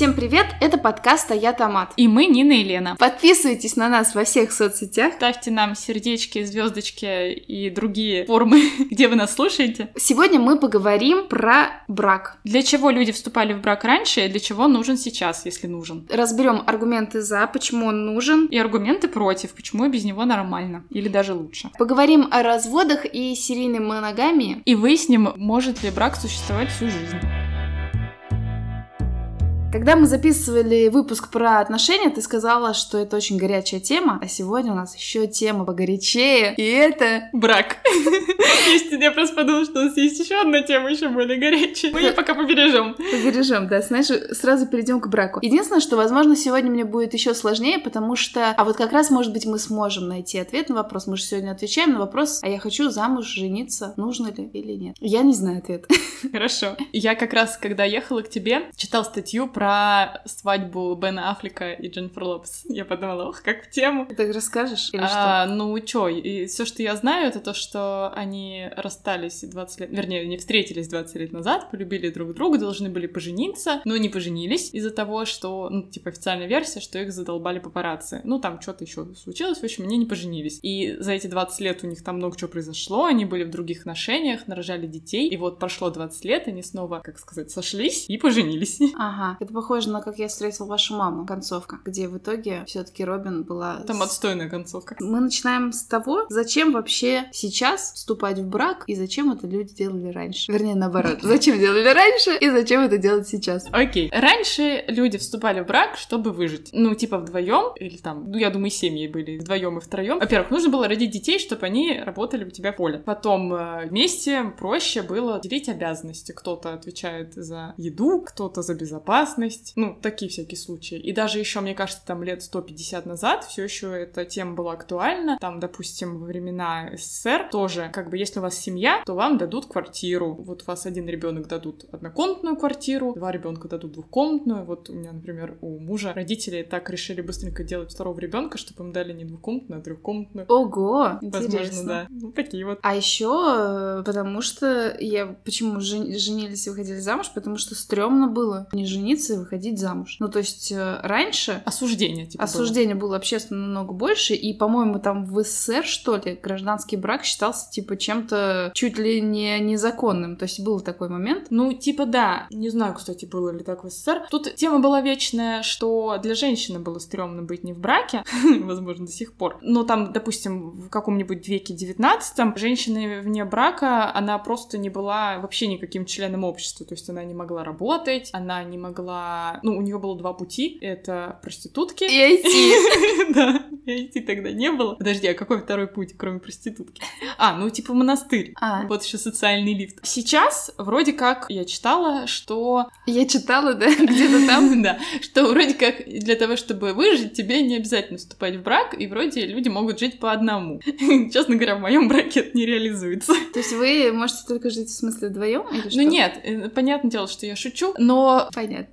Всем привет, это подкаст «А я Томат». И мы Нина и Лена. Подписывайтесь на нас во всех соцсетях. Ставьте нам сердечки, звездочки и другие формы, где вы нас слушаете. Сегодня мы поговорим про брак. Для чего люди вступали в брак раньше и для чего он нужен сейчас, если нужен. Разберем аргументы за, почему он нужен. И аргументы против, почему без него нормально или даже лучше. Поговорим о разводах и серийной моногамии. И выясним, может ли брак существовать всю жизнь. Когда мы записывали выпуск про отношения, ты сказала, что это очень горячая тема, а сегодня у нас еще тема погорячее, и это брак. Я просто подумала, что у нас есть еще одна тема еще более горячая. Мы ее пока побережем. Побережем, да. Знаешь, сразу перейдем к браку. Единственное, что, возможно, сегодня мне будет еще сложнее, потому что, а вот как раз, может быть, мы сможем найти ответ на вопрос. Мы же сегодня отвечаем на вопрос, а я хочу замуж, жениться, нужно ли или нет. Я не знаю ответ. Хорошо. Я как раз, когда ехала к тебе, читал статью про про свадьбу Бена Аффлека и Дженнифер Лопес. Я подумала, ох, как в тему. Ты расскажешь или а, что? Ну, чё, и все, что я знаю, это то, что они расстались 20 лет, вернее, они встретились 20 лет назад, полюбили друг друга, должны были пожениться, но не поженились из-за того, что, ну, типа, официальная версия, что их задолбали папарацци. Ну, там что-то еще случилось, в общем, они не поженились. И за эти 20 лет у них там много чего произошло, они были в других отношениях, нарожали детей, и вот прошло 20 лет, они снова, как сказать, сошлись и поженились. Ага, это похоже на «Как я встретил вашу маму» концовка, где в итоге все таки Робин была... Там отстойная концовка. Мы начинаем с того, зачем вообще сейчас вступать в брак и зачем это люди делали раньше. Вернее, наоборот. Зачем делали раньше и зачем это делать сейчас. Окей. Раньше люди вступали в брак, чтобы выжить. Ну, типа вдвоем или там, ну, я думаю, семьи были вдвоем и втроем. Во-первых, нужно было родить детей, чтобы они работали у тебя в поле. Потом э, вместе проще было делить обязанности. Кто-то отвечает за еду, кто-то за безопасность, ну, такие всякие случаи. И даже еще, мне кажется, там лет 150 назад все еще эта тема была актуальна. Там, допустим, во времена СССР тоже, как бы, если у вас семья, то вам дадут квартиру. Вот у вас один ребенок дадут однокомнатную квартиру, два ребенка дадут двухкомнатную. Вот у меня, например, у мужа родители так решили быстренько делать второго ребенка, чтобы им дали не двухкомнатную, а трехкомнатную. Ого! Возможно, интересно. да. Ну, такие вот. А еще, потому что я почему жен- женились и выходили замуж, потому что стрёмно было не жениться и выходить замуж. Ну, то есть э, раньше... Осуждение, типа, Осуждение было, было общественно намного больше, и, по-моему, там в СССР, что ли, гражданский брак считался, типа, чем-то чуть ли не незаконным. То есть был такой момент. Ну, типа, да. Не знаю, кстати, было ли так в СССР. Тут тема была вечная, что для женщины было стрёмно быть не в браке, возможно, до сих пор. Но там, допустим, в каком-нибудь веке 19 женщина вне брака, она просто не была вообще никаким членом общества. То есть она не могла работать, она не могла ну, у нее было два пути. Это проститутки. И IT. Да, IT тогда не было. Подожди, а какой второй путь, кроме проститутки? А, ну, типа монастырь. А. Вот еще социальный лифт. Сейчас, вроде как, я читала, что... Я читала, да, где-то там. Да, что вроде как для того, чтобы выжить, тебе не обязательно вступать в брак, и вроде люди могут жить по одному. Честно говоря, в моем браке это не реализуется. То есть вы можете только жить в смысле вдвоем? Ну нет, э, понятное дело, что я шучу, но...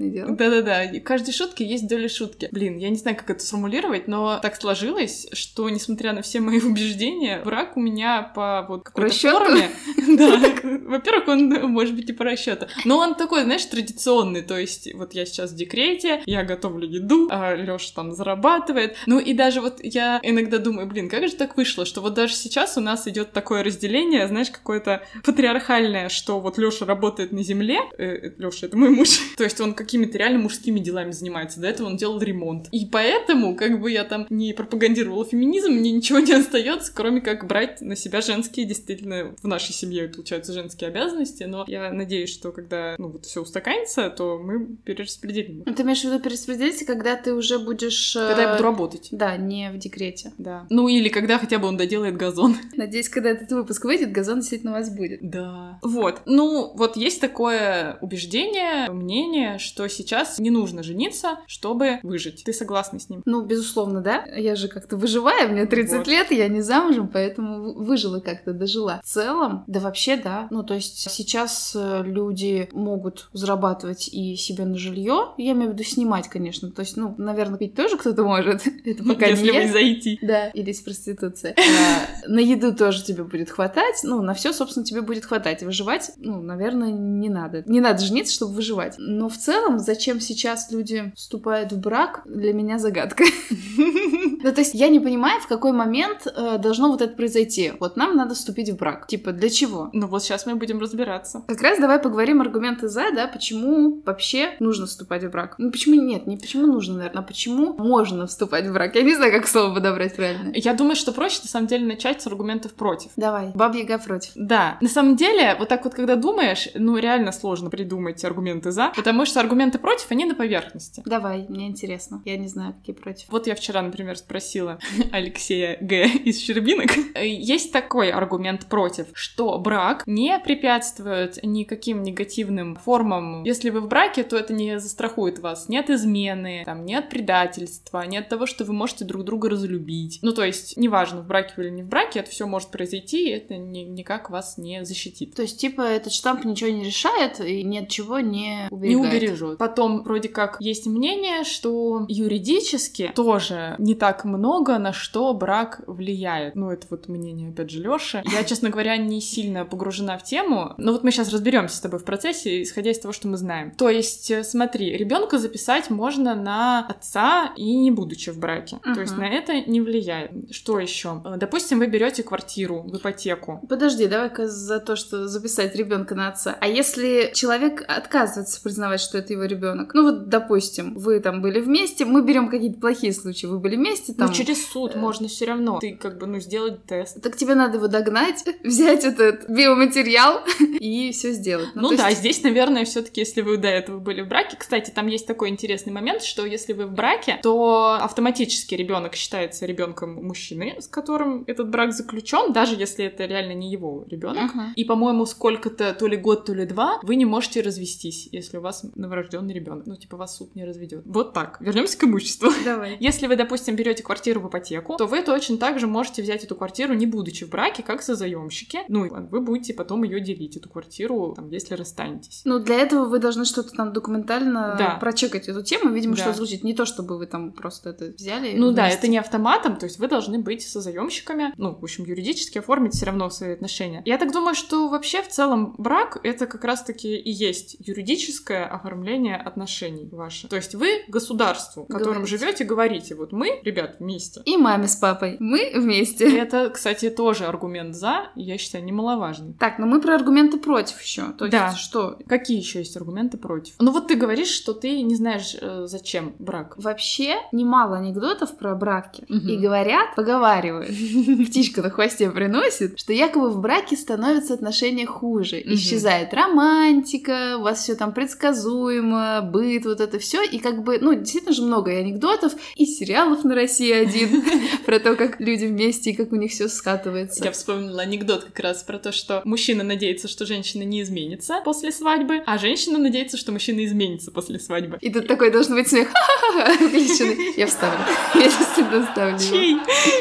Понятное дело. Да-да-да, в каждой шутке есть доля шутки. Блин, я не знаю, как это сформулировать, но так сложилось, что, несмотря на все мои убеждения, брак у меня по вот какой-то Расчёту? форме... Да, во-первых, он может быть и по расчету. Но он такой, знаешь, традиционный, то есть вот я сейчас в декрете, я готовлю еду, а Лёша там зарабатывает. Ну и даже вот я иногда думаю, блин, как же так вышло, что вот даже сейчас у нас идет такое разделение, знаешь, какое-то патриархальное, что вот Лёша работает на земле, э, Лёша это мой муж, то есть он какими-то реально мужскими делами занимается. До этого он делал ремонт. И поэтому, как бы я там не пропагандировала феминизм, мне ничего не остается, кроме как брать на себя женские, действительно, в нашей семье получаются женские обязанности. Но я надеюсь, что когда ну, вот все устаканится, то мы перераспределим. Ну, Ты имеешь в виду перераспределить, когда ты уже будешь... э, Когда я буду работать. Да, не в декрете. Да. Ну или когда хотя бы он доделает газон. Надеюсь, когда этот выпуск выйдет, газон действительно у вас будет. Да. Вот. Ну, вот есть такое убеждение, мнение, что сейчас не нужно жениться, чтобы выжить. Ты согласна с ним? Ну, безусловно, да. Я же как-то выживаю, мне 30 Вот. лет, я не замужем, поэтому вы- выжила как-то, дожила. В целом, да вообще да. Ну, то есть сейчас э, люди могут зарабатывать и себе на жилье, я имею в виду снимать, конечно. То есть, ну, наверное, пить тоже кто-то может. Это пока Если не вы зайти. Да, или из проституции. А, На еду тоже тебе будет хватать, ну, на все, собственно, тебе будет хватать. Выживать, ну, наверное, не надо. Не надо жениться, чтобы выживать. Но в целом, зачем сейчас люди вступают в брак, для меня загадка. Ну, то есть я не понимаю, в какой момент э, должно вот это произойти. Вот нам надо вступить в брак. Типа, для чего? Ну вот сейчас мы будем разбираться. Как раз давай поговорим аргументы за, да, почему вообще нужно вступать в брак. Ну, почему нет, не почему нужно, наверное, а почему можно вступать в брак. Я не знаю, как слово подобрать правильно. Я думаю, что проще на самом деле начать с аргументов против. Давай, бабья яга против. Да, на самом деле, вот так вот, когда думаешь, ну реально сложно придумать аргументы за, потому что аргументы против, они на поверхности. Давай, мне интересно. Я не знаю, какие против. Вот я вчера, например, спросила Алексея Г. из Щербинок. Есть такой аргумент против, что брак не препятствует никаким негативным формам. Если вы в браке, то это не застрахует вас. Нет измены, там, нет предательства, нет того, что вы можете друг друга разлюбить. Ну, то есть, неважно, в браке вы или не в браке, это все может произойти, и это ни- никак вас не защитит. То есть, типа, этот штамп ничего не решает и ни от чего не не уберегает. убережет. Потом, вроде как, есть мнение, что юридически тоже не так много на что брак влияет. Ну, это вот мнение, опять же, Лёши. Я, честно говоря, не сильно погружена в тему, но вот мы сейчас разберемся с тобой в процессе, исходя из того, что мы знаем. То есть, э, смотри, ребенка записать можно на отца и не будучи в браке. То есть на это не влияет. Что еще? Допустим, вы берете квартиру в ипотеку. Подожди, давай-ка за то, что записать ребенка на отца. А если человек отказывается признавать, что это его ребенок? Ну вот, допустим, вы там были вместе, мы берем какие-то плохие случаи, вы были вместе, там. Ну, через суд э, можно все равно. Ты как бы, ну, сделать тест. Так тебе надо его догнать, взять этот биоматериал и все сделать. Ну, то да, есть- здесь, наверное, все-таки, если вы до этого были в браке, кстати, там есть такой интересный момент, что если вы в браке, то автоматически ребенок считается ребенком мужчины, с которым этот брак заключен, даже если это реально не его ребенок. Мгм. И, по-моему, сколько-то, то ли год, то ли два, вы не можете развестись, если у вас новорожденный ребенок. Ну, типа, вас суд не разведет. Вот так. Вернемся к имуществу. Давай. Если вы, допустим, берете квартиру в ипотеку, то вы точно так же можете взять эту квартиру, не будучи в браке, как созаемщики. Ну, и вы будете потом ее делить, эту квартиру, там, если расстанетесь. Ну, для этого вы должны что-то там документально Да. прочекать эту тему, видимо, Да. что звучит. Не то, чтобы вы там просто это взяли. Ну да, вместе. это не автоматом, то есть вы должны быть созаемщиками, ну, в общем, юридически оформить все равно свои отношения. Я так думаю, что вообще в целом брак это как раз-таки и есть юридическое оформление отношений ваше. То есть вы государству, в котором Говорите. живете, говорите, вот мы, ребят, вместе. И маме с папой. Мы вместе. это, кстати, тоже аргумент за, я считаю, немаловажный. Так, но мы про аргументы против еще. То есть, Да. что Какие еще есть аргументы против? Ну вот ты говоришь, что ты не знаешь, э, зачем брак. вообще немало анекдотов про браки. Мгм. И говорят, поговаривают, птичка на хвосте приносит, что якобы в браке становятся отношения хуже. Исчезает романтика, у вас все там предсказуемо, быт, вот это все. И как бы, ну, действительно же много и анекдотов, и сериалов на России один про то, как люди вместе и как у них все скатывается. Я вспомнила анекдот как раз про то, что мужчина надеется, что женщина не изменится после свадьбы, а женщина надеется, что мужчина изменится после свадьбы. И тут такой должен быть смех. Я вставлю. Я действительно вставлю. Чей?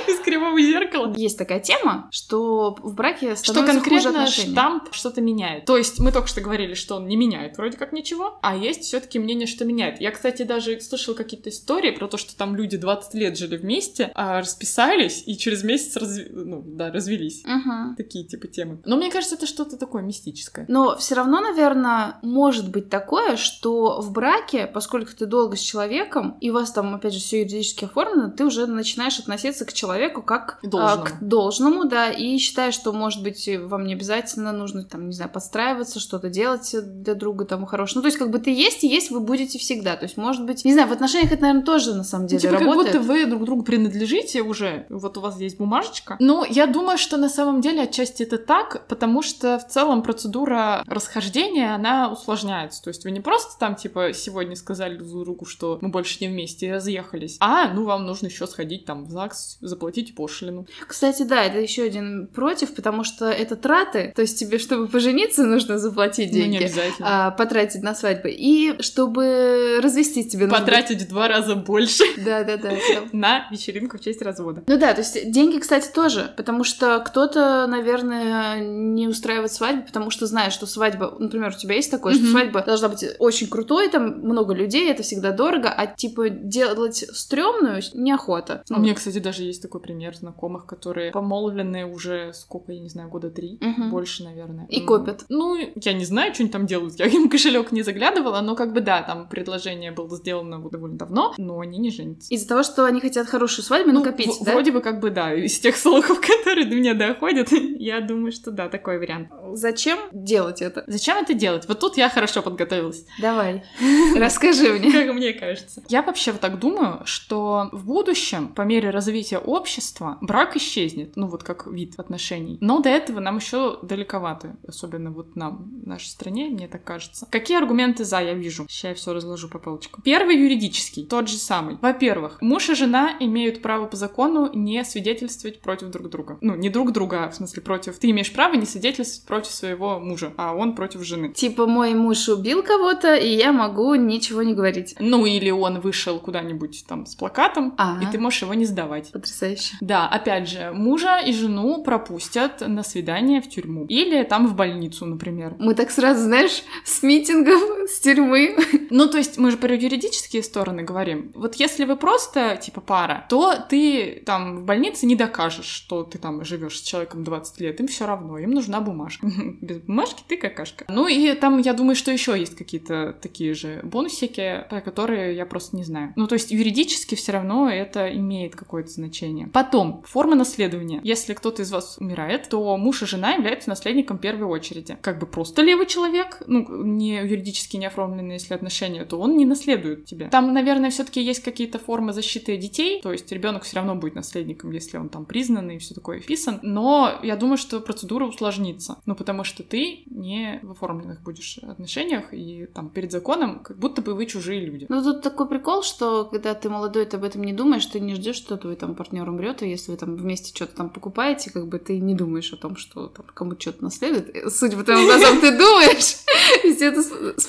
Из кривого зеркала? Есть такая тема, что в браке Что конкретно штамп что-то меняет. То есть мы только что говорили, что он не меняет вроде как ничего, а есть все-таки мнение, что меняет. Я, кстати, даже слышала какие-то истории про то, что там люди 20 лет жили вместе, а расписались и через месяц разв- ну, да, развелись. Мгм. Такие типа темы. Но мне кажется, это что-то такое мистическое. Но все равно, наверное, может быть такое, что в браке, поскольку ты долго с человеком, и у вас там, опять же, все юридически оформлено, ты уже начинаешь относиться к человеку как а, Должному. к должному, да, и считаешь, что, может быть, вам не обязательно нужно, там, не знаю, подстраиваться, что-то делать для друга там хорошего. Ну, то есть, как бы ты есть и есть, вы будете всегда. То есть, может быть, не знаю, в отношениях это, наверное, тоже на самом Ну, деле типа, как работает. будто вы друг другу принадлежите уже. Вот у вас есть бумажечка. Ну, я думаю, что на самом деле отчасти это так, потому что в целом процедура расхождения, она усложняется. То есть вы не просто там, типа, сегодня сказали друг другу, что мы больше не вместе и разъехались, а, ну, вам нужно еще сходить там в ЗАГС, заплатить пошлину. Кстати, да, это еще один против, потому что это траты. То есть тебе, чтобы пожениться, нужно заплатить Ну, не деньги. обязательно. а, потратить на свадьбу. И чтобы развестись тебе Потратить в два раза больше Да, да, да. на вечеринку в честь развода. Ну да, то есть деньги, кстати, тоже, потому что кто-то, наверное, не устраивает свадьбу, потому что знает, что свадьба, например, у тебя есть такое, что свадьба должна быть очень крутой, там много людей, это всегда дорого, а типа делать стрёмную неохота. У меня, кстати, даже есть такой пример знакомых, которые помолвлены уже сколько, я не знаю, года три, больше, наверное. И копят. Ну, я не знаю, что они там делают, я им кошелек не заглядывала, но как бы да, там предложение было сделано довольно давно, но они не женятся. Из-за того, что они хотят хорошую свадьбу Ну, накопить, в- да? Вроде бы как бы да, из тех слухов, которые до меня доходят, я думаю, что да, такой вариант. Зачем делать это? Зачем это делать? Вот тут я хорошо подготовилась. Давай, расскажи мне. Как мне кажется. Я вообще вот так думаю, что в будущем, по мере развития общества, брак исчезнет, ну вот как вид отношений. Но до этого нам еще далековато, особенно вот нам, в нашей стране, мне так кажется. Какие аргументы за я вижу? Сейчас я все разложу по полочкам. Первый юридический, тот же самый. Во-первых, муж и жена имеют право по закону не свидетельствовать против друг друга. Ну, не друг друга, а в смысле против. Ты имеешь право не свидетельствовать против своего мужа, а он против жены. Типа мой муж убил кого-то, и я могу ничего не говорить. Ну, или он вышел куда-нибудь там с плакатом, А. и ты можешь его не сдавать. Потрясающе. Да, опять же, мужа и жену пропустят на свидание в тюрьму. Или там в больницу, например. Мы так сразу, знаешь, с митингов, с тюрьмы. Ну, то есть мы же про юридические стороны говорим. Вот если вы просто, типа, пара, то ты там в больнице не докажешь, что ты там живешь с человеком 20 лет. Им все равно, им нужна бумажка. Без бумажки ты какашка. Ну и там, я думаю, что еще есть какие-то такие же бонусики, про которые я просто не знаю. Ну, то есть юридически все равно это имеет какое-то значение. Потом, форма наследования. Если кто-то из вас умирает, то муж и жена являются наследником первой очереди. Как бы просто левый человек, ну, не юридически не оформленные, если отношения, то он не наследует тебя. Там, наверное, все-таки есть какие-то формы защиты детей, то есть ребенок все равно будет наследником, если он там признанный и все такое вписан. Но я думаю, что процедура усложнится. Ну, потому что ты не в оформленных будешь отношениях, и там перед законом как будто бы вы чужие люди. Ну, тут такой прикол, что когда ты молодой, ты об этом не думаешь, ты не ждешь, что твой там партнер умрет, и если вы там вместе что-то там покупаете, как бы ты не думаешь о том, что там кому-то что-то наследует. Судя по твоим глазам, ты думаешь, и все это с-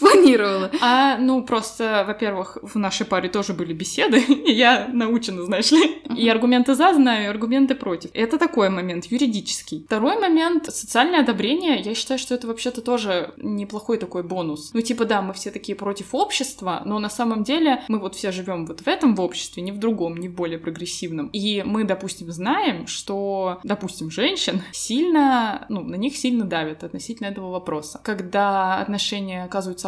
спланировала. А, ну, просто, во-первых, в нашей паре тоже были беседы, и я научена, знаешь ли. И аргументы за знаю, и аргументы против. Это такой момент, юридический. Второй момент, социальное одобрение. Я считаю, что это вообще-то тоже неплохой такой бонус. Ну, типа, да, мы все такие против общества, но на самом деле мы вот все живем вот в этом в обществе, не в другом, не в более прогрессивном. И мы, допустим, знаем, что, допустим, женщин сильно, ну, на них сильно давят относительно этого вопроса. Когда отношения оказываются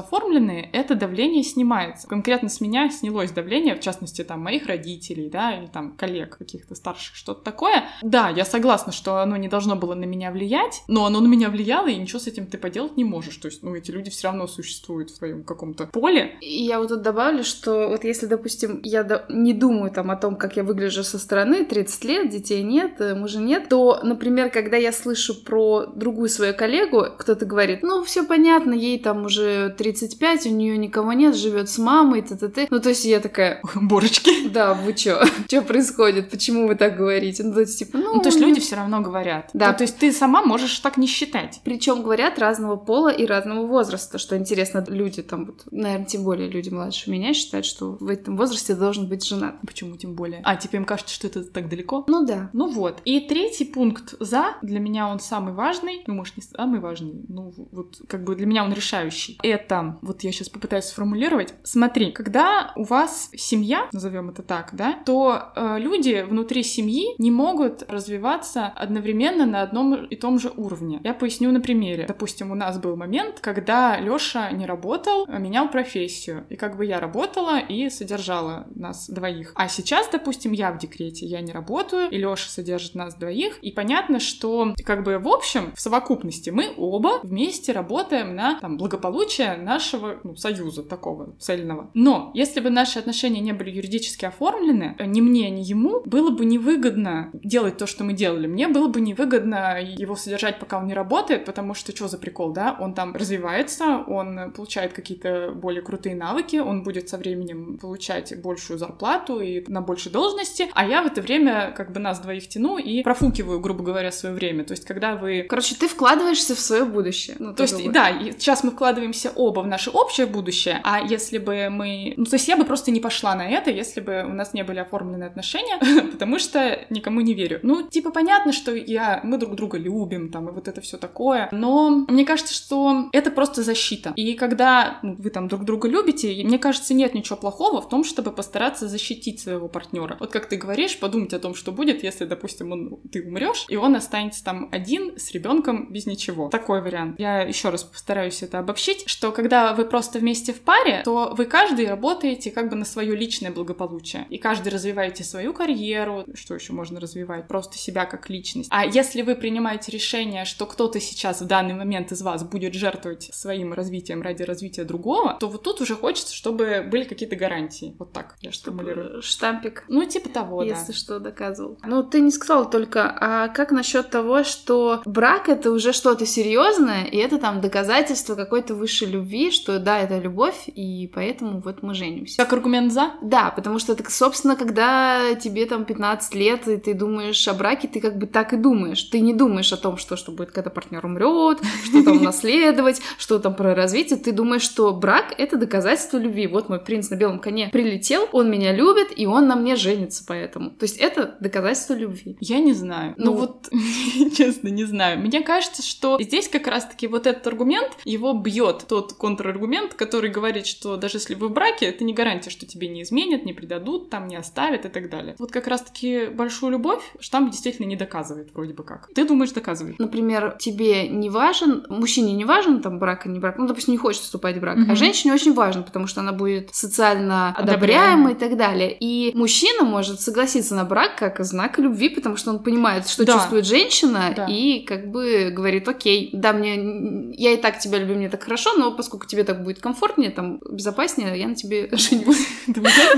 оформленные, это давление снимается. Конкретно с меня снялось давление, в частности, там, моих родителей, да, или там коллег каких-то старших, что-то такое. Да, я согласна, что оно не должно было на меня влиять, но оно на меня влияло, и ничего с этим ты поделать не можешь. То есть, ну, эти люди все равно существуют в твоем каком-то поле. И я вот тут добавлю, что вот если, допустим, я до- не думаю там о том, как я выгляжу со стороны, 30 лет, детей нет, э, мужа нет, то, например, когда я слышу про другую свою коллегу, кто-то говорит, ну, все понятно, ей там уже 35, у нее никого нет, живет с мамой, т-т-т. Ну, то есть я такая, Борочки. да, вы чё? Что происходит? Почему вы так говорите? Ну, то есть, типа, ну... Ну, то есть люди все равно говорят. Да. Ну, то есть ты сама можешь так не считать. Причем говорят разного пола и разного возраста, что интересно, люди там, вот, наверное, тем более люди младше меня считают, что в этом возрасте должен быть женат. Почему тем более? А, тебе им кажется, что это так далеко? Ну да. Ну вот. И третий пункт за, для меня он самый важный, ну, может, не самый важный, ну, вот, как бы для меня он решающий. Это, вот я сейчас попытаюсь сформулировать. Смотри, когда у вас семья, назовем это так, да, то э, люди внутри семьи не могут развиваться одновременно на одном и том же уровне. Я поясню на примере. Допустим, у нас был момент, когда Лёша не работал, а менял профессию. И как бы я работала и содержала нас двоих. А сейчас, допустим, я в декрете, я не работаю, и Лёша содержит нас двоих. И понятно, что как бы в общем, в совокупности мы оба вместе работаем на там, благополучие нашего ну, союза такого цельного. Но если бы наши отношения не были юридически оформлены, э, ни мне, ни ему было бы невыгодно делать то, что мы делали. Мне было бы невыгодно его содержать, пока он не работает, потому что что за прикол, да? Он там развивается, он получает какие-то более крутые навыки, он будет со временем получать большую зарплату и на большей должности, а я в это время как бы нас двоих тяну и профукиваю, грубо говоря, свое время. То есть, когда вы Короче, ты вкладываешься в свое будущее. Ну, то есть, грубо. да, и сейчас мы вкладываем вкладываемся оба в наше общее будущее, а если бы мы... Ну, то есть я бы просто не пошла на это, если бы у нас не были оформлены отношения, потому что никому не верю. Ну, типа, понятно, что я... мы друг друга любим, там, и вот это все такое, но мне кажется, что это просто защита. И когда вы там друг друга любите, мне кажется, нет ничего плохого в том, чтобы постараться защитить своего партнера. Вот как ты говоришь, подумать о том, что будет, если, допустим, он, ты умрешь, и он останется там один с ребенком без ничего. Такой вариант. Я еще раз постараюсь это обобщить, что когда вы просто вместе в паре, то вы каждый работаете как бы на свое личное благополучие. И каждый развиваете свою карьеру, что еще можно развивать, просто себя как личность. А если вы принимаете решение, что кто-то сейчас в данный момент из вас будет жертвовать своим развитием ради развития другого, то вот тут уже хочется, чтобы были какие-то гарантии. Вот так я сформулирую. Штампик. Ну, типа того, Если да. что, доказывал. Ну, ты не сказал только, а как насчет того, что брак это уже что-то серьезное, и это там доказательство какой-то высшей любви, что да, это любовь, и поэтому вот мы женимся. Как аргумент за? Да, потому что это, собственно, когда тебе там 15 лет, и ты думаешь о браке, ты как бы так и думаешь. Ты не думаешь о том, что, что будет, когда партнер умрет, что там наследовать, что там про развитие. Ты думаешь, что брак — это доказательство любви. Вот мой принц на белом коне прилетел, он меня любит, и он на мне женится поэтому. То есть это доказательство любви. Я не знаю. Ну, Ну, вот, честно, не знаю. Мне кажется, что здесь как раз-таки вот этот аргумент, его бьет тот контраргумент, который говорит, что даже если вы в браке, это не гарантия, что тебе не изменят, не предадут, там, не оставят и так далее. Вот как раз-таки большую любовь штамп действительно не доказывает, вроде бы как. Ты думаешь, доказывает? Например, тебе не важен, мужчине не важен там брак и не брак, ну, допустим, не хочет вступать в брак, Мгм. а женщине очень важен, потому что она будет социально Одобряема. одобряема и так далее. И мужчина может согласиться на брак как знак любви, потому что он понимает, что Да. чувствует женщина, Да. и как бы говорит, окей, да, мне, я и так тебя люблю, мне так хорошо, но поскольку тебе так будет комфортнее, там, безопаснее, я на тебе женюсь.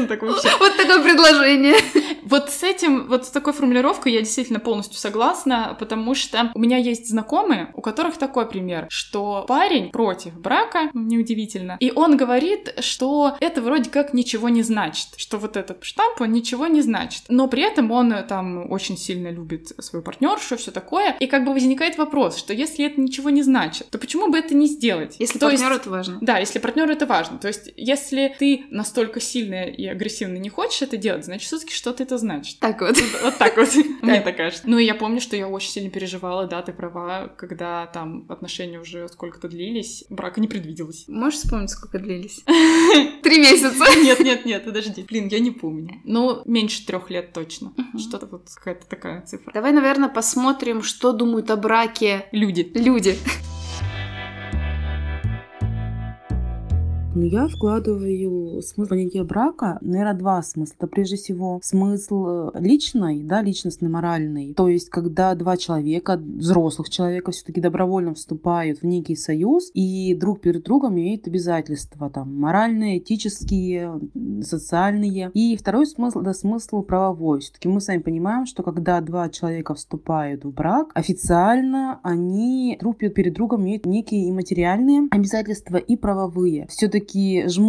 Так вообще? Вот такое предложение. Вот с этим, вот с такой формулировкой я действительно полностью согласна, потому что у меня есть знакомые, у которых такой пример, что парень против брака, неудивительно, и он говорит, что это вроде как ничего не значит, что вот этот штамп, он ничего не значит, но при этом он э, там очень сильно любит свою партнершу, все такое, и как бы возникает вопрос, что если это ничего не значит, то почему бы это не сделать? Если То есть- партнеру это важно. да, если партнеру это важно. То есть, если ты настолько сильно и агрессивно не хочешь это делать, значит, все-таки что-то это значит. Так вот. Вот так вот, мне так кажется. Ну, и я помню, что я очень сильно переживала, да, ты права, когда там отношения уже сколько-то длились, брака не предвиделось. Можешь вспомнить, сколько длились? Три месяца. Нет, нет, нет, подожди. Блин, я не помню. Ну, меньше трех лет точно. Что-то вот какая-то такая цифра. Давай, наверное, посмотрим, что думают о браке Люди. люди. Я вкладываю смысл понятия брака, наверное, два смысла. Это прежде всего смысл э, личный, да, личностный, моральный. То есть, когда два человека, взрослых человека, все-таки добровольно вступают в некий союз и друг перед другом имеют обязательства, там, моральные, этические, социальные. И второй смысл, это смысл правовой. Все-таки мы сами понимаем, что когда два человека вступают в брак, официально они друг перед другом имеют некие и материальные обязательства, и правовые. Все-таки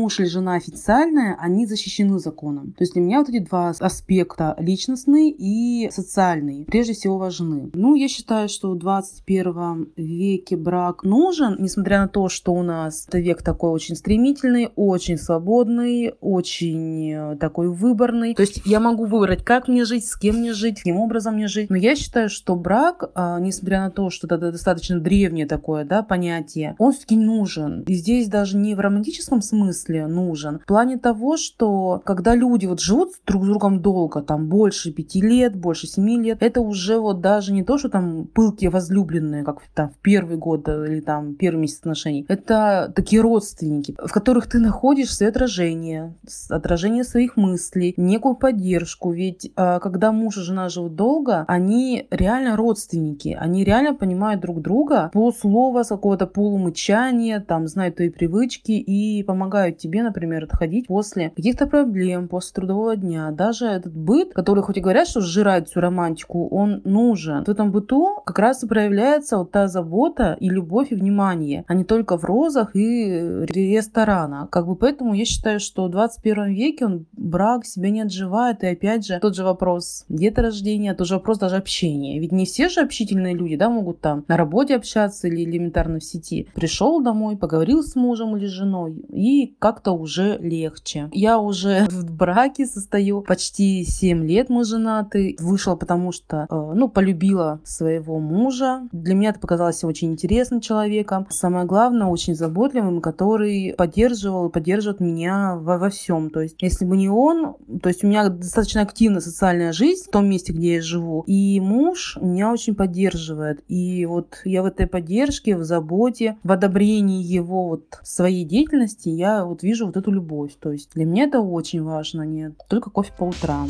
муж или жена официальная, они защищены законом. То есть для меня вот эти два аспекта, личностный и социальный, прежде всего важны. Ну, я считаю, что в 21 веке брак нужен, несмотря на то, что у нас это век такой очень стремительный, очень свободный, очень э, такой выборный. То есть я могу выбрать, как мне жить, с кем мне жить, каким образом мне жить. Но я считаю, что брак, а, несмотря на то, что это достаточно древнее такое да, понятие, он все-таки нужен. И здесь даже не в романтическом смысле нужен. В плане того, что когда люди вот живут друг с другом долго, там больше пяти лет, больше семи лет, это уже вот даже не то, что там пылкие возлюбленные, как там в первый год э, или там первый месяц отношений. Это такие родственники, в которых ты находишь свои отражения, с- отражение своих мыслей, некую поддержку. Ведь а, когда муж и жена живут долго, они реально родственники, они реально понимают друг друга полуслова, с какого-то полумычания, там, знают твои привычки и помогают тебе, например, отходить после каких-то проблем, после трудового дня. Даже этот быт, который хоть и говорят, что сжирает всю романтику, он нужен. В этом быту как раз и проявляется вот та забота и любовь и внимание, а не только в розах и ресторана. Как бы поэтому я считаю, что в 21 веке он брак себя не отживает. И опять же, тот же вопрос деторождения, тот же вопрос даже общения. Ведь не все же общительные люди, да, могут там на работе общаться или элементарно в сети. Пришел домой, поговорил с мужем или женой, и как-то уже легче. Я уже в браке состою, почти 7 лет мы женаты. Вышла, потому что, э, ну, полюбила своего мужа. Для меня это показалось очень интересным человеком. Самое главное, очень заботливым, который поддерживал и поддерживает меня во, во всем. То есть, если бы не он, то есть у меня достаточно активная социальная жизнь в том месте, где я живу, и муж меня очень поддерживает. И вот я в этой поддержке, в заботе, в одобрении его вот своей деятельности, я вот вижу вот эту любовь. То есть для меня это очень важно, нет только кофе по утрам.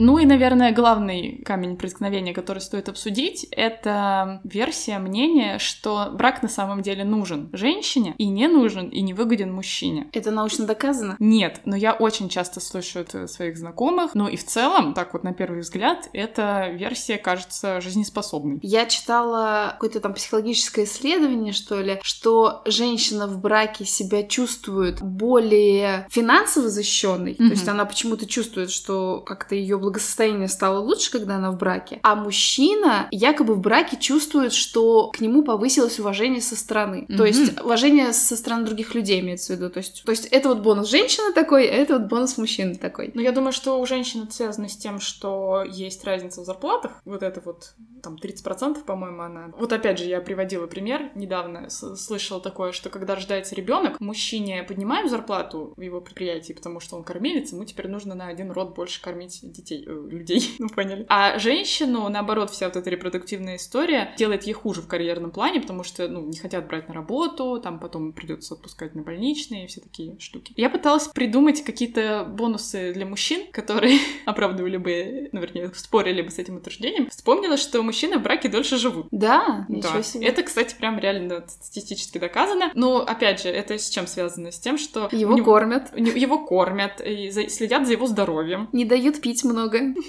Ну и, наверное, главный камень преткновения, который стоит обсудить, это версия мнения, что брак на самом деле нужен женщине и не нужен и не выгоден мужчине. Это научно доказано? Нет, но я очень часто слышу это своих знакомых. Ну и в целом, так вот на первый взгляд, эта версия кажется жизнеспособной. Я читала какое-то там психологическое исследование, что ли, что женщина в браке себя чувствует более финансово защищенной. Mm-hmm. То есть она почему-то чувствует, что как-то ее благосостояние стало лучше, когда она в браке, а мужчина якобы в браке чувствует, что к нему повысилось уважение со стороны. Mm-hmm. То есть уважение со стороны других людей имеется в виду. То есть, то есть это вот бонус женщины такой, а это вот бонус мужчины такой. Ну, я думаю, что у женщин это связано с тем, что есть разница в зарплатах. Вот это вот, там, 30%, по-моему, она. Вот опять же, я приводила пример недавно, слышала такое, что когда рождается ребенок, мужчине поднимаем зарплату в его предприятии, потому что он кормилец, ему теперь нужно на один род больше кормить детей людей, э, людей, ну поняли. А женщину, наоборот, вся вот эта репродуктивная история делает ей хуже в карьерном плане, потому что, ну, не хотят брать на работу, там потом придется отпускать на больничные и все такие штуки. Я пыталась придумать какие-то бонусы для мужчин, которые оправдывали бы, ну, вернее, спорили бы с этим утверждением. Вспомнила, что мужчины в браке дольше живут. Да, ничего да. себе. Это, кстати, прям реально статистически доказано. Но, опять же, это с чем связано? С тем, что... Его него, кормят. Его кормят, и за, следят за его здоровьем. Не дают пить много много.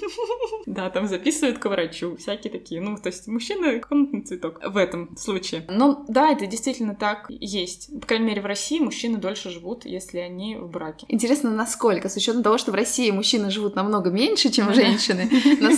Да, там записывают к врачу, всякие такие. Ну, то есть мужчина комнатный цветок в этом случае. Но да, это действительно так есть. По крайней мере, в России мужчины дольше живут, если они в браке. Интересно, насколько? С учетом того, что в России мужчины живут намного меньше, чем женщины.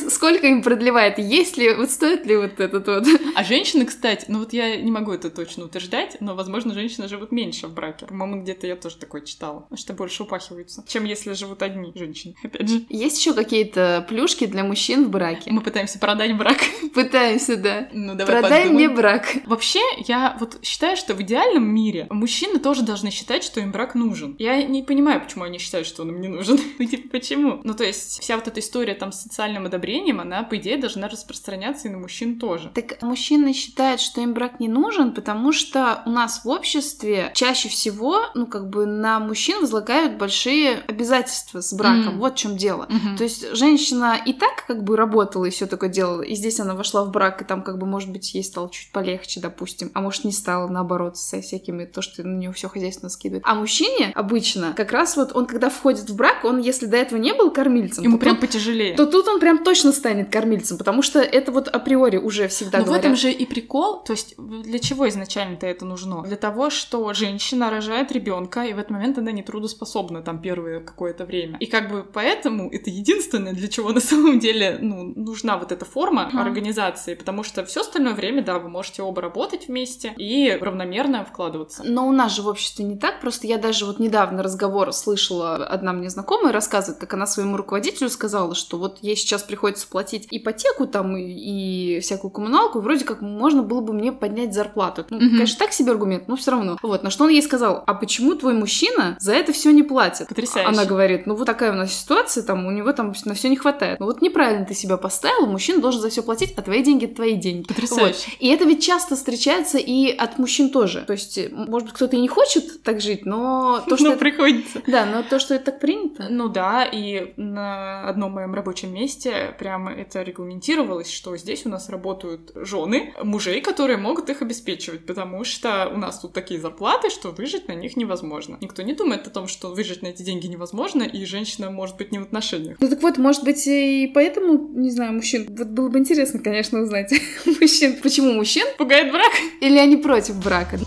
Сколько им продлевает? Есть ли, вот стоит ли вот этот вот? А женщины, кстати, ну вот я не могу это точно утверждать, но, возможно, женщины живут меньше в браке. По-моему, где-то я тоже такое читала, что больше упахиваются, чем если живут одни женщины, опять же. Есть еще какие-то какие-то плюшки для мужчин в браке. Мы пытаемся продать брак. Пытаемся, да. Ну, давай Продай подумаем. мне брак. Вообще, я вот считаю, что в идеальном мире мужчины тоже должны считать, что им брак нужен. Я не понимаю, почему они считают, что он им не нужен. ну, типа, почему? Ну, то есть, вся вот эта история там с социальным одобрением, она, по идее, должна распространяться и на мужчин тоже. Так мужчины считают, что им брак не нужен, потому что у нас в обществе чаще всего, ну, как бы на мужчин возлагают большие обязательства с браком. Mm. Вот в чем дело. Mm-hmm. То есть, женщина и так как бы работала и все такое делала, и здесь она вошла в брак, и там как бы, может быть, ей стало чуть полегче, допустим, а может не стало, наоборот, со всякими, то, что на нее все хозяйство скидывает. А мужчине обычно как раз вот он, когда входит в брак, он, если до этого не был кормильцем, ему прям тут, потяжелее, то тут он прям точно станет кормильцем, потому что это вот априори уже всегда Но говорят. в этом же и прикол, то есть для чего изначально-то это нужно? Для того, что женщина рожает ребенка, и в этот момент она не трудоспособна там первое какое-то время. И как бы поэтому это единственное, для чего на самом деле ну, нужна вот эта форма ага. организации, потому что все остальное время, да, вы можете оба работать вместе и равномерно вкладываться. Но у нас же в обществе не так, просто я даже вот недавно разговор слышала, одна мне знакомая рассказывает, как она своему руководителю сказала, что вот ей сейчас приходится платить ипотеку там и, и всякую коммуналку, вроде как можно было бы мне поднять зарплату. Ну, угу. конечно, так себе аргумент, но все равно. Вот, на что он ей сказал, а почему твой мужчина за это все не платит? Потрясающе. Она говорит, ну вот такая у нас ситуация, там у него там на на все не хватает. Ну вот неправильно ты себя поставил, мужчина должен за все платить, а твои деньги твои деньги. Потрясающе. Вот. И это ведь часто встречается и от мужчин тоже. То есть, может быть, кто-то и не хочет так жить, но то, что... Ну, это- приходится. Да, но то, что это так принято. Ну да, и на одном моем рабочем месте прямо это регламентировалось, что здесь у нас работают жены мужей, которые могут их обеспечивать, потому что у нас тут такие зарплаты, что выжить на них невозможно. Никто не думает о том, что выжить на эти деньги невозможно, и женщина может быть не в отношениях. Ну так вот, может быть, и поэтому, не знаю, мужчин... Вот было бы интересно, конечно, узнать мужчин, почему мужчин, Пугает брак? или они против брака.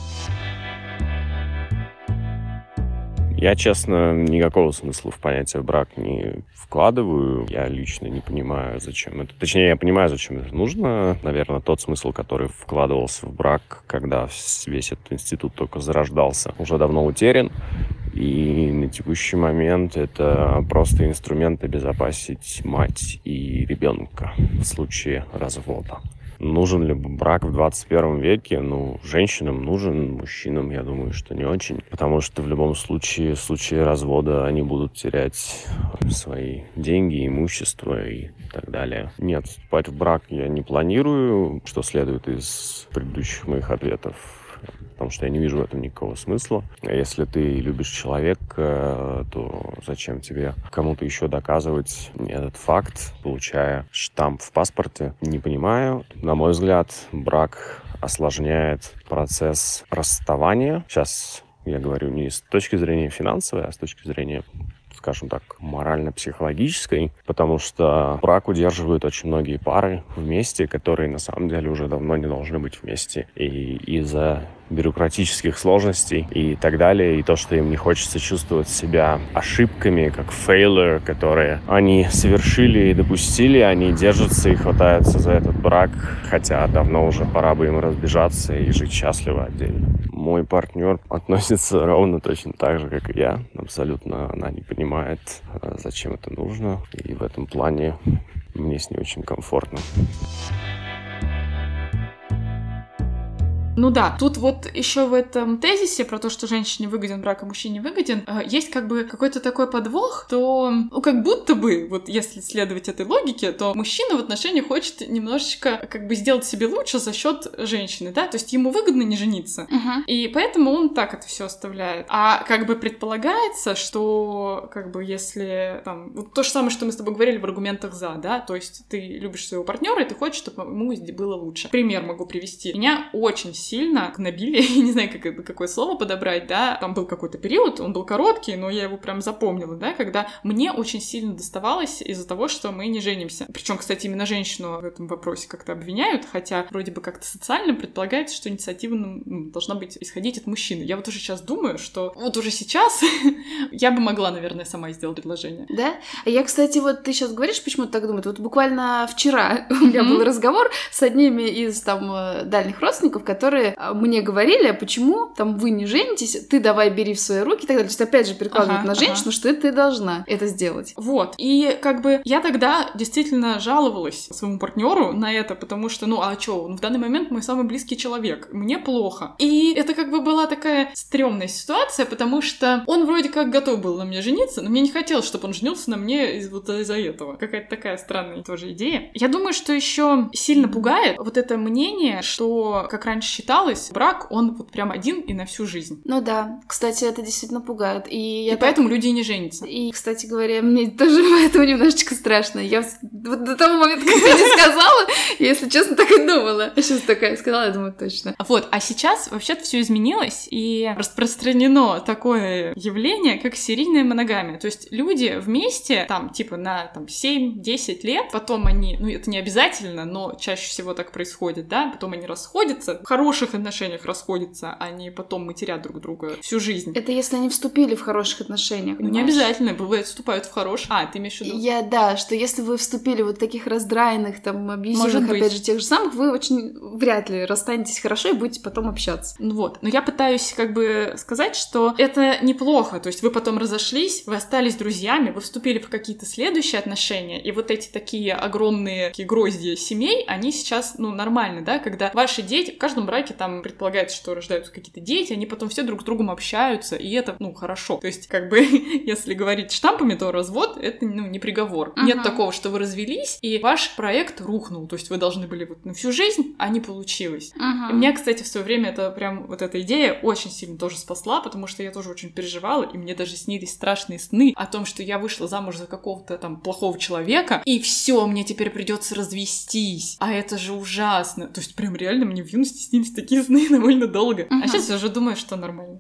Я, честно, никакого смысла в понятие брак не вкладываю. Я лично не понимаю, зачем это. Точнее, я понимаю, зачем это нужно. Наверное, тот смысл, который вкладывался в брак, когда весь этот институт только зарождался, уже давно утерян. И на текущий момент это просто инструмент обезопасить мать и ребенка в случае развода. Нужен ли брак в 21 веке? Ну, женщинам нужен, мужчинам, я думаю, что не очень. Потому что в любом случае, в случае развода они будут терять свои деньги, имущество и так далее. Нет, вступать в брак я не планирую, что следует из предыдущих моих ответов потому что я не вижу в этом никакого смысла. Если ты любишь человека, то зачем тебе кому-то еще доказывать этот факт, получая штамп в паспорте? Не понимаю. На мой взгляд, брак осложняет процесс расставания. Сейчас я говорю не с точки зрения финансовой, а с точки зрения скажем так, морально-психологической, потому что брак удерживают очень многие пары вместе, которые на самом деле уже давно не должны быть вместе. И из-за бюрократических сложностей и так далее, и то, что им не хочется чувствовать себя ошибками, как фейлер, которые они совершили и допустили, они держатся и хватаются за этот брак, хотя давно уже пора бы им разбежаться и жить счастливо отдельно. Мой партнер относится ровно точно так же, как и я. Абсолютно она не понимает, э, зачем это нужно, и в этом плане мне с ней очень комфортно. Ну да, тут вот еще в этом тезисе про то, что женщине выгоден брак, а мужчине выгоден, э, есть как бы какой-то такой подвох, то, ну, как будто бы, вот если следовать этой логике, то мужчина в отношениях хочет немножечко как бы сделать себе лучше за счет женщины, да, то есть ему выгодно не жениться. И поэтому он так это все оставляет. А как бы предполагается, что как бы если там вот то же самое, что мы с тобой говорили в аргументах за, да, то есть ты любишь своего партнера и ты хочешь, чтобы ему было лучше. Пример могу привести. Меня очень сильно гнобили, я не знаю, как какое слово подобрать, да, там был какой-то период, он был короткий, но я его прям запомнила, да, когда мне очень сильно доставалось из-за того, что мы не женимся. Причем, кстати, именно женщину в этом вопросе как-то обвиняют, хотя вроде бы как-то социально предполагается, что инициатива ну, должна быть исходить от мужчины. Я вот уже сейчас думаю, что вот уже сейчас я бы могла, наверное, сама сделать предложение. Да? А я, кстати, вот ты сейчас говоришь, почему ты так думаешь. Вот буквально вчера у меня был разговор с одними из там э, дальних родственников, которые э, мне говорили, а почему там вы не женитесь, ты давай бери в свои руки и так далее. То есть опять же перекладывают Ага, на ага. женщину, что это ты должна это сделать. Вот. И как бы я тогда действительно жаловалась своему партнеру на это, потому что, ну, а что, он в данный момент мой самый близкий человек, мне плохо. И это как бы была такая стрёмная ситуация, потому что он вроде как готов был на мне жениться, но мне не хотелось, чтобы он женился на мне из вот из-за этого. Какая-то такая странная тоже идея. Я думаю, что еще сильно пугает вот это мнение, что, как раньше считалось, брак, он вот прям один и на всю жизнь. Ну да, кстати, это действительно пугает. И, я И так- поэтому люди и не женятся. И, кстати говоря, мне тоже поэтому немножечко страшно. Я вот до того момента, как ты не сказала, я, если честно, так и думала. А сейчас такая сказала, я думаю, точно. Вот, а сейчас вообще-то все изменилось, и распространено такое явление, как серийная моногамия. То есть люди вместе, там, типа, на там, 7-10 лет, потом они, ну, это не обязательно, но чаще всего так происходит, да, потом они расходятся, в хороших отношениях расходятся, они потом матерят друг друга всю жизнь. Это если они вступили в хороших отношениях. Ну, не понимаешь? обязательно, бывает, вступают в хорошие. А, ты имеешь в виду? Я, да, что если вы вступили вот в таких раздраенных, там, абьюзивных, опять же, тех же самых, вы очень вряд ли расстанетесь хорошо и будете потом общаться. Ну Вот, но я пытаюсь как бы сказать, что это неплохо, то есть вы потом разошлись, вы остались друзьями, вы вступили в какие-то следующие отношения, и вот эти такие огромные такие гроздья семей, они сейчас, ну, нормальны, да, когда ваши дети, в каждом браке браке там предполагается, что рождаются какие-то дети, они потом все друг с другом общаются, и это, ну, хорошо. То есть, как бы, если говорить штампами, то развод — это, ну, не приговор. Ага. Нет такого, что вы развелись, и ваш проект рухнул. То есть вы должны были вот на всю жизнь, а не получилось. Ага. И Меня, кстати, в свое время это прям вот эта идея очень сильно тоже спасла, потому что я тоже очень переживала, и мне даже снились страшные сны о том, что я вышла замуж за какого-то там плохого человека, и все, мне теперь придется развестись. А это же ужасно. То есть прям реально мне в юности снились такие сны довольно долго. Мгм. А сейчас я уже думаю, что нормально.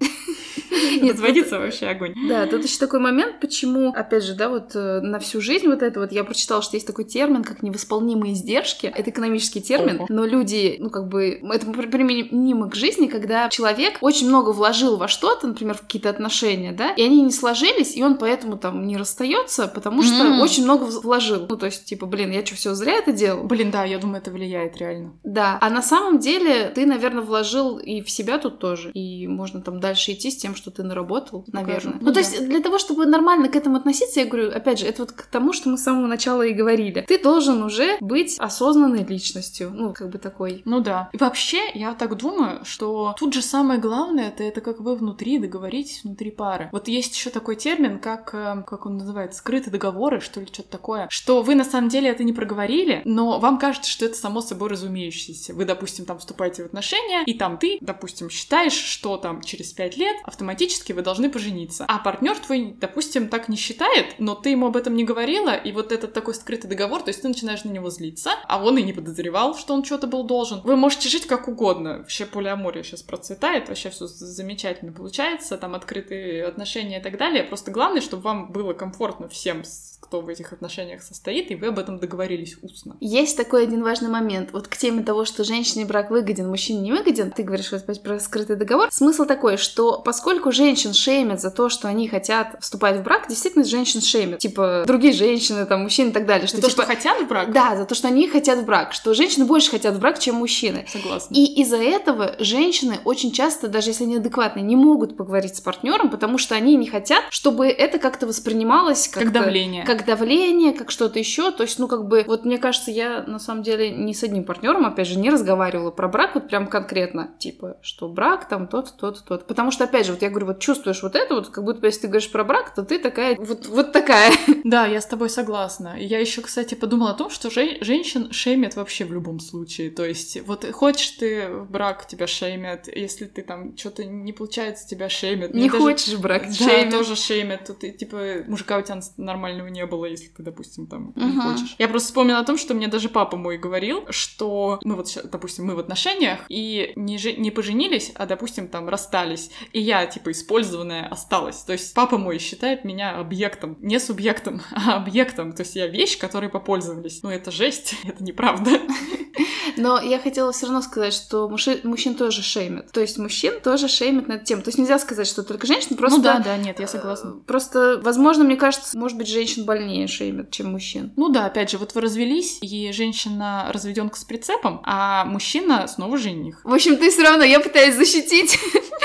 Нет, Разводиться вообще огонь. Да, тут еще такой момент, почему, опять же, да, вот э, на всю жизнь вот это вот, я прочитала, что есть такой термин, как невосполнимые издержки. Это экономический термин, но люди, ну, как бы, это при- применимо к жизни, когда человек очень много вложил во что-то, например, в какие-то отношения, да, и они не сложились, и он поэтому там не расстается, потому что очень много вложил. Ну, то есть, типа, блин, я что, все зря это делал? Блин, да, я думаю, это влияет реально. Да, а на самом деле ты, наверное, вложил и в себя тут тоже, и можно там дальше идти с тем, что ты наработал, наверное. Ну Ну, то да. есть для того, чтобы нормально к этому относиться, я говорю, опять же, это вот к тому, что мы с самого начала и говорили. Ты должен уже быть осознанной личностью, ну, как бы такой. Ну да. И вообще, я так думаю, что тут же самое главное, это, это как вы внутри договоритесь внутри пары. Вот есть еще такой термин, как, э, как он называется, скрытые договоры, что ли, что-то такое, что вы на самом деле это не проговорили, но вам кажется, что это само собой разумеющееся. Вы, допустим, там вступаете в отношения, и там ты, допустим, считаешь, что там через пять лет автоматически вы должны пожениться. А партнер твой, допустим, так не считает, но ты ему об этом не говорила, и вот этот такой скрытый договор, то есть ты начинаешь на него злиться, а он и не подозревал, что он что-то был должен. Вы можете жить как угодно. Вообще полиамория сейчас процветает, вообще все замечательно получается, там открытые отношения и так далее. Просто главное, чтобы вам было комфортно всем, с- кто в этих отношениях состоит, и вы об этом договорились устно. Есть такой один важный момент. Вот к теме того, что женщине брак выгоден, мужчине не выгоден, ты говоришь вот опять про скрытый договор. Смысл такой, что поскольку женщин шеймят за то, что они хотят вступать в брак, действительно женщин шеймят. Типа другие женщины, там, мужчины и так далее. Что, За то, типа, что хотят в брак? Да, за то, что они хотят в брак. Что женщины больше хотят в брак, чем мужчины. Согласна. И из-за этого женщины очень часто, даже если они адекватные, не могут поговорить с партнером, потому что они не хотят, чтобы это как-то воспринималось как, Как давление. Как давление, как что-то еще. То есть, ну, как бы, вот мне кажется, я на самом деле ни с одним партнером, опять же, не разговаривала про брак, вот прям конкретно, типа, что брак там тот, тот, тот. Потому что, опять же, вот я говорю, вот чувствуешь вот это, вот как будто если ты говоришь про брак, то ты такая, вот, вот такая. Да, я с тобой согласна. Я еще, кстати, подумала о том, что жен- женщин шеймят вообще в любом случае. То есть, вот хочешь ты в брак, тебя шеймят. Если ты там что-то не получается, тебя шеймят. Не Мне даже- хочешь брак, Да, шеймят. тоже шеймят. Тут, типа, мужика у тебя нормального не было, если ты, допустим, там не Мгм. хочешь. Я просто вспомнила о том, что мне даже папа мой говорил, что мы вот, допустим, мы в отношениях и не, жи- не поженились, а, допустим, там расстались. И я, типа, использованная осталась. То есть папа мой считает меня объектом. Не субъектом, а объектом. То есть я вещь, которой попользовались. Ну, это жесть, это неправда. Но я хотела все равно сказать, что мужи- мужчин тоже шеймят. То есть мужчин тоже шеймят на эту тему. То есть нельзя сказать, что только женщин, просто... Ну да, да, нет, я согласна. э, Просто, возможно, мне кажется, может быть, женщин больнее шеймят, чем мужчин. Ну да, опять же, вот вы развелись, и женщина разведенка с прицепом, а мужчина снова жених. В общем, ты все равно, я пытаюсь защитить,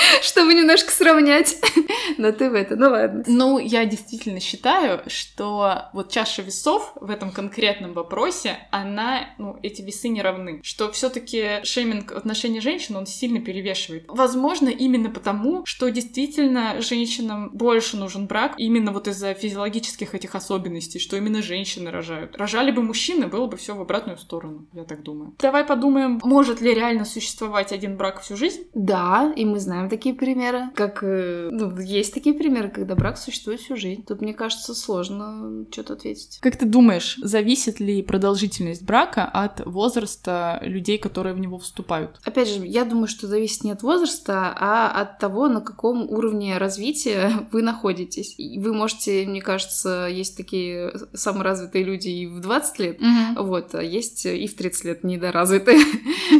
чтобы немножко сравнять. Но ты в это, ну ладно. Ну, я действительно считаю, что вот чаша весов в этом конкретном вопросе, она, ну, эти весы не равны. Что все таки шейминг в отношении женщин, он сильно перевешивает. Возможно, именно потому, что действительно женщинам больше нужен брак, именно вот из-за физиологических этих особенностей, что именно женщины рожают. Рожали бы мужчины, было бы все в обратную сторону, я так думаю. Давай подумаем, может ли реально существовать один брак всю жизнь? Да, и мы знаем такие примеры, как... э, Ну, есть такие примеры, когда брак существует всю жизнь. Тут, мне кажется, сложно что-то ответить. Как ты думаешь, зависит ли продолжительность брака от возраста людей, которые в него вступают? Опять же, я думаю, что зависит не от возраста, а от того, на каком уровне развития вы находитесь. И Вы можете, мне кажется, есть такие саморазвитые люди и в 20 лет, вот, а есть и в 30 лет недоразвитые.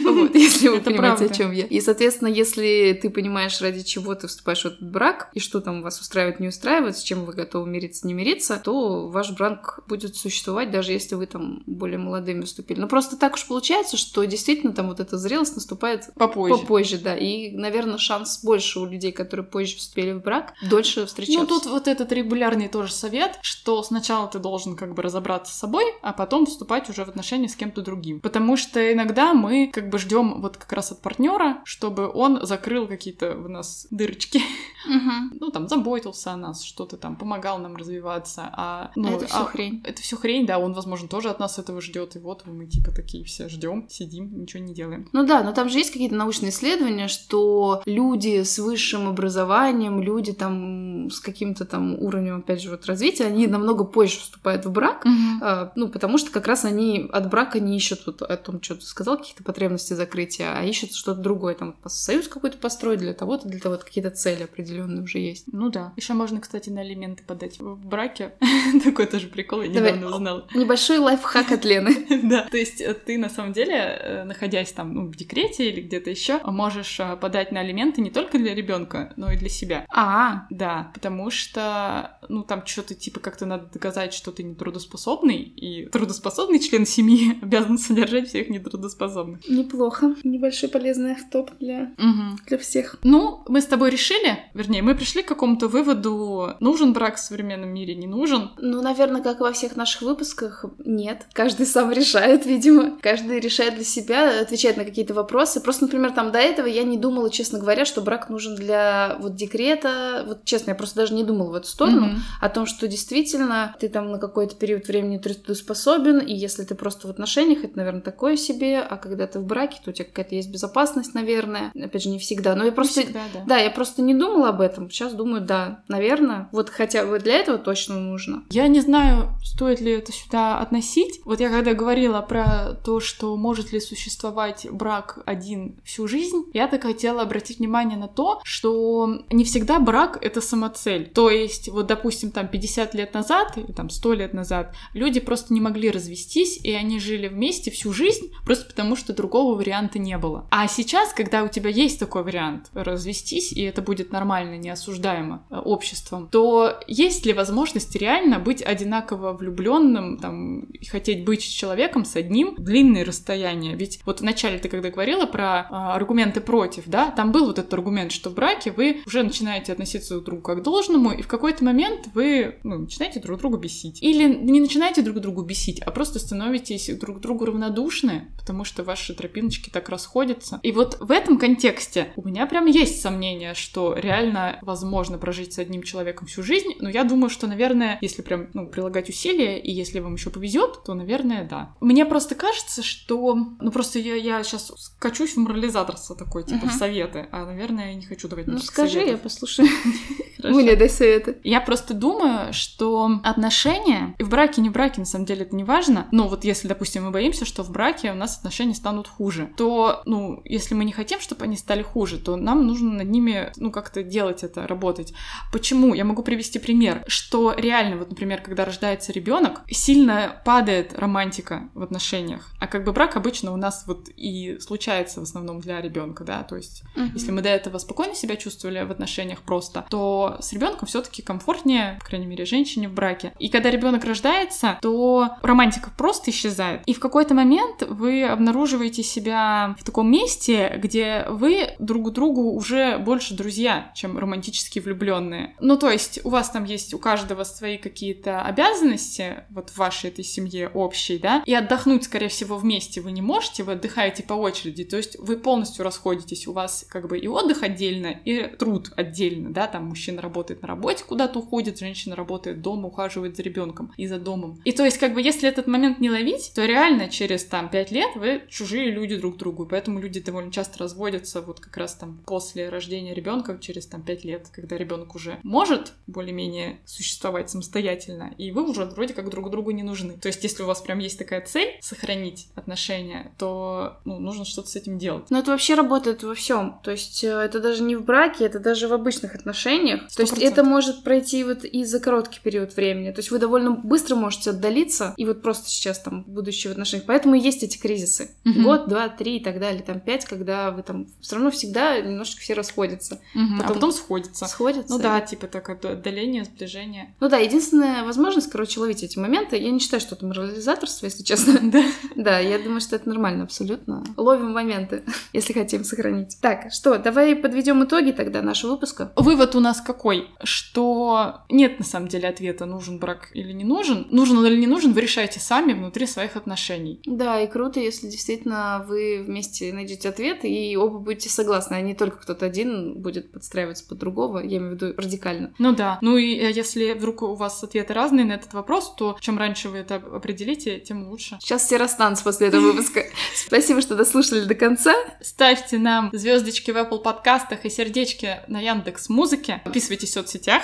Вот, если вы понимаете, о чем я. И, соответственно, если ты понимаешь, понимаешь, ради чего ты вступаешь в этот брак, и что там вас устраивает, не устраивает, с чем вы готовы мириться, не мириться, то ваш брак будет существовать, даже если вы там более молодыми вступили. Но просто так уж получается, что действительно там вот эта зрелость наступает Попозже. попозже, да. И, наверное, шанс больше у людей, которые позже вступили в брак, дольше встречаться. Ну, тут вот этот регулярный тоже совет, что сначала ты должен как бы разобраться с собой, а потом вступать уже в отношения с кем-то другим. Потому что иногда мы как бы ждем вот как раз от партнера, чтобы он закрыл какие-то в нас дырочки. Мгм. Ну, там, заботился о нас, что-то там, помогал нам развиваться. А, ну, это все а хрень. Это все хрень, да, он, возможно, тоже от нас этого ждет. И вот мы типа такие все ждем, сидим, ничего не делаем. Ну да, но там же есть какие-то научные исследования, что люди с высшим образованием, люди там с каким-то там уровнем, опять же, вот развития, они намного позже вступают в брак, а, ну, потому что как раз они от брака не ищут вот о том, что ты сказал, каких-то потребностей закрытия, а ищут что-то другое, там, союз какой-то построить для того-то, для того-то, какие-то цели определенные уже есть. Ну да. Еще можно, кстати, на алименты подать в браке. Такой тоже прикол, я Давай. недавно узнала. Небольшой лайфхак от Лены. Да, то есть э, ты на самом деле, э, находясь там ну, в декрете или где-то еще, можешь э, подать на алименты не только для ребенка, но и для себя. А, Да, потому что, ну, там что-то типа как-то надо доказать, что ты нетрудоспособный, и трудоспособный член семьи обязан содержать всех нетрудоспособных. неплохо. Небольшой полезный автоп для, Мгм. для всех. Ну, мы с тобой решили, вернее, мы пришли к какому-то выводу, нужен брак в современном мире, не нужен. Ну, наверное, как и во всех наших выпусках, нет. Каждый сам решает, видимо. Каждый решает для себя, отвечает на какие-то вопросы. Просто, например, там до этого я не думала, честно говоря, что брак нужен для вот декрета. Вот честно, я просто даже не думала в эту сторону. Мгм. О том, что действительно ты там на какой-то период времени трудоспособен, и если ты просто в отношениях, это, наверное, такое себе, а когда ты в браке, то у тебя какая-то есть безопасность, наверное. Опять же, не всегда. Но я просто... Не всегда, да. Да, я просто не думала об этом. Сейчас думаю, да, наверное. Вот хотя бы для этого точно нужно. Я не знаю, стоит ли это сюда относить. Вот я когда говорила про то, что может ли существовать брак один всю жизнь, я так хотела обратить внимание на то, что не всегда брак — это самоцель. То есть, вот, допустим, там 50 лет назад или там 100 лет назад люди просто не могли развестись, и они жили вместе всю жизнь, просто потому что другого варианта не было. А сейчас, когда у тебя есть такой вариант развестись, и это будет нормально, не осуждаемо э, обществом, то есть ли возможность реально быть одинаково влюбленным, там, и хотеть быть с человеком с одним длинное расстояние? Ведь вот вначале ты когда говорила про а, аргументы против, да, там был вот этот аргумент, что в браке вы уже начинаете относиться друг к другу как должному, и в какой-то момент вы ну, начинаете друг друга бесить. Или не начинаете друг друга бесить, а просто становитесь друг другу равнодушны, потому что ваши тропиночки так расходятся. И вот в этом контексте у меня прям есть сомнение, что реально возможно прожить с одним человеком всю жизнь, но я думаю, что, наверное, если прям ну, прилагать усилия, и если вам еще повезет, то, наверное, да. Мне просто кажется, что... Ну, просто я, я сейчас скачусь в морализаторство такой, типа, в Мгм. советы, а, наверное, я не хочу давать Ну, скажи, я советов. послушаю. Хорошо. Мне дай советы. Я просто думаю, что отношения, и в браке, не в браке, на самом деле это не важно, но вот если, допустим, мы боимся, что в браке у нас отношения станут хуже, то, ну, если мы не хотим, чтобы они стали хуже, то нам нужно над ними, ну, как-то делать это, работать. Почему? Я могу привести пример, что реально, вот, например, когда рождается ребенок, сильно падает романтика в отношениях, а как бы брак обычно у нас вот и случается в основном для ребенка, да, то есть если мы до этого спокойно себя чувствовали в отношениях просто, то с ребенком все-таки комфортнее, по крайней мере, женщине в браке. И когда ребенок рождается, то романтика просто исчезает. И в какой-то момент вы обнаруживаете себя в таком месте, где вы друг другу уже больше друзья, чем романтически влюбленные. Ну, то есть у вас там есть у каждого свои какие-то обязанности, вот в вашей этой семье общей, да, и отдохнуть, скорее всего, вместе вы не можете, вы отдыхаете по очереди, то есть вы полностью расходитесь, у вас как бы и отдых отдельно, и труд отдельно, да, там мужчина работает на работе, куда-то уходит, женщина работает дома, ухаживает за ребенком и за домом. И то есть как бы если этот момент не ловить, то реально через там пять лет вы чужие люди друг другу, поэтому люди довольно часто разводятся вот как раз там после рождения ребенка через там пять лет, когда ребенок уже может более-менее существовать самостоятельно, и вы уже вроде как друг другу не нужны. То есть если у вас прям есть такая цель сохранить отношения, то ну, нужно что-то с этим делать. Но это вообще работает во всем. То есть э, это даже не в браке, это даже в обычных отношениях. То есть это может пройти вот и за короткий период времени. То есть вы довольно быстро можете отдалиться, и вот просто сейчас там будущее в отношениях. Поэтому и есть эти кризисы. Мгм. Год, два, три и так далее, там пять, когда вы там все равно всегда немножечко все расходятся. Мгм, А Потом потом сходится. Сходятся. Ну да, типа так от- отдаление, сближение. Ну да, единственная возможность, короче, ловить эти моменты. Я не считаю, что это морализаторство, если честно. Да. Да, я думаю, что это нормально абсолютно. Ловим моменты, если хотим сохранить. Так, что, давай подведем итоги тогда нашего выпуска. Вывод у нас какой? Что нет на самом деле ответа, нужен брак или не нужен. Нужен он или не нужен, вы решаете сами внутри своих отношений. Да, и круто, если действительно вы вместе найдете ответ и оба будете согласны, а не только кто-то один будет подстраиваться под другого, я имею в виду радикально. Ну да. Ну и э, если вдруг у вас ответы разные на этот вопрос, то чем раньше вы это определите, тем лучше. Сейчас все расстанутся после этого выпуска. Спасибо, что дослушали до конца. Ставьте нам звездочки в Apple подкастах и сердечки на Яндекс Музыке. Подписывайтесь в соцсетях.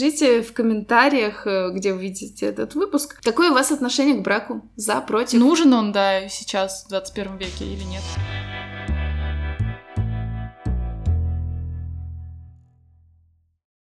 Расскажите в комментариях, э, где вы видите этот выпуск, какое у вас отношение к браку? За, против? Нужен он, да, сейчас в 21 веке или нет.